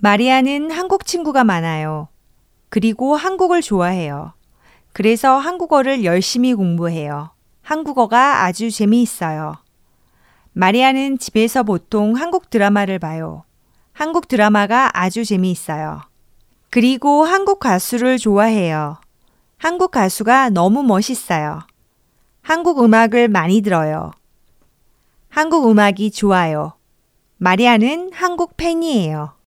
마리아는 한국 친구가 많아요. 그리고 한국을 좋아해요. 그래서 한국어를 열심히 공부해요. 한국어가 아주 재미있어요. 마리아는 집에서 보통 한국 드라마를 봐요. 한국 드라마가 아주 재미있어요. 그리고 한국 가수를 좋아해요. 한국 가수가 너무 멋있어요. 한국 음악을 많이 들어요. 한국 음악이 좋아요. 마리아는 한국 팬이에요.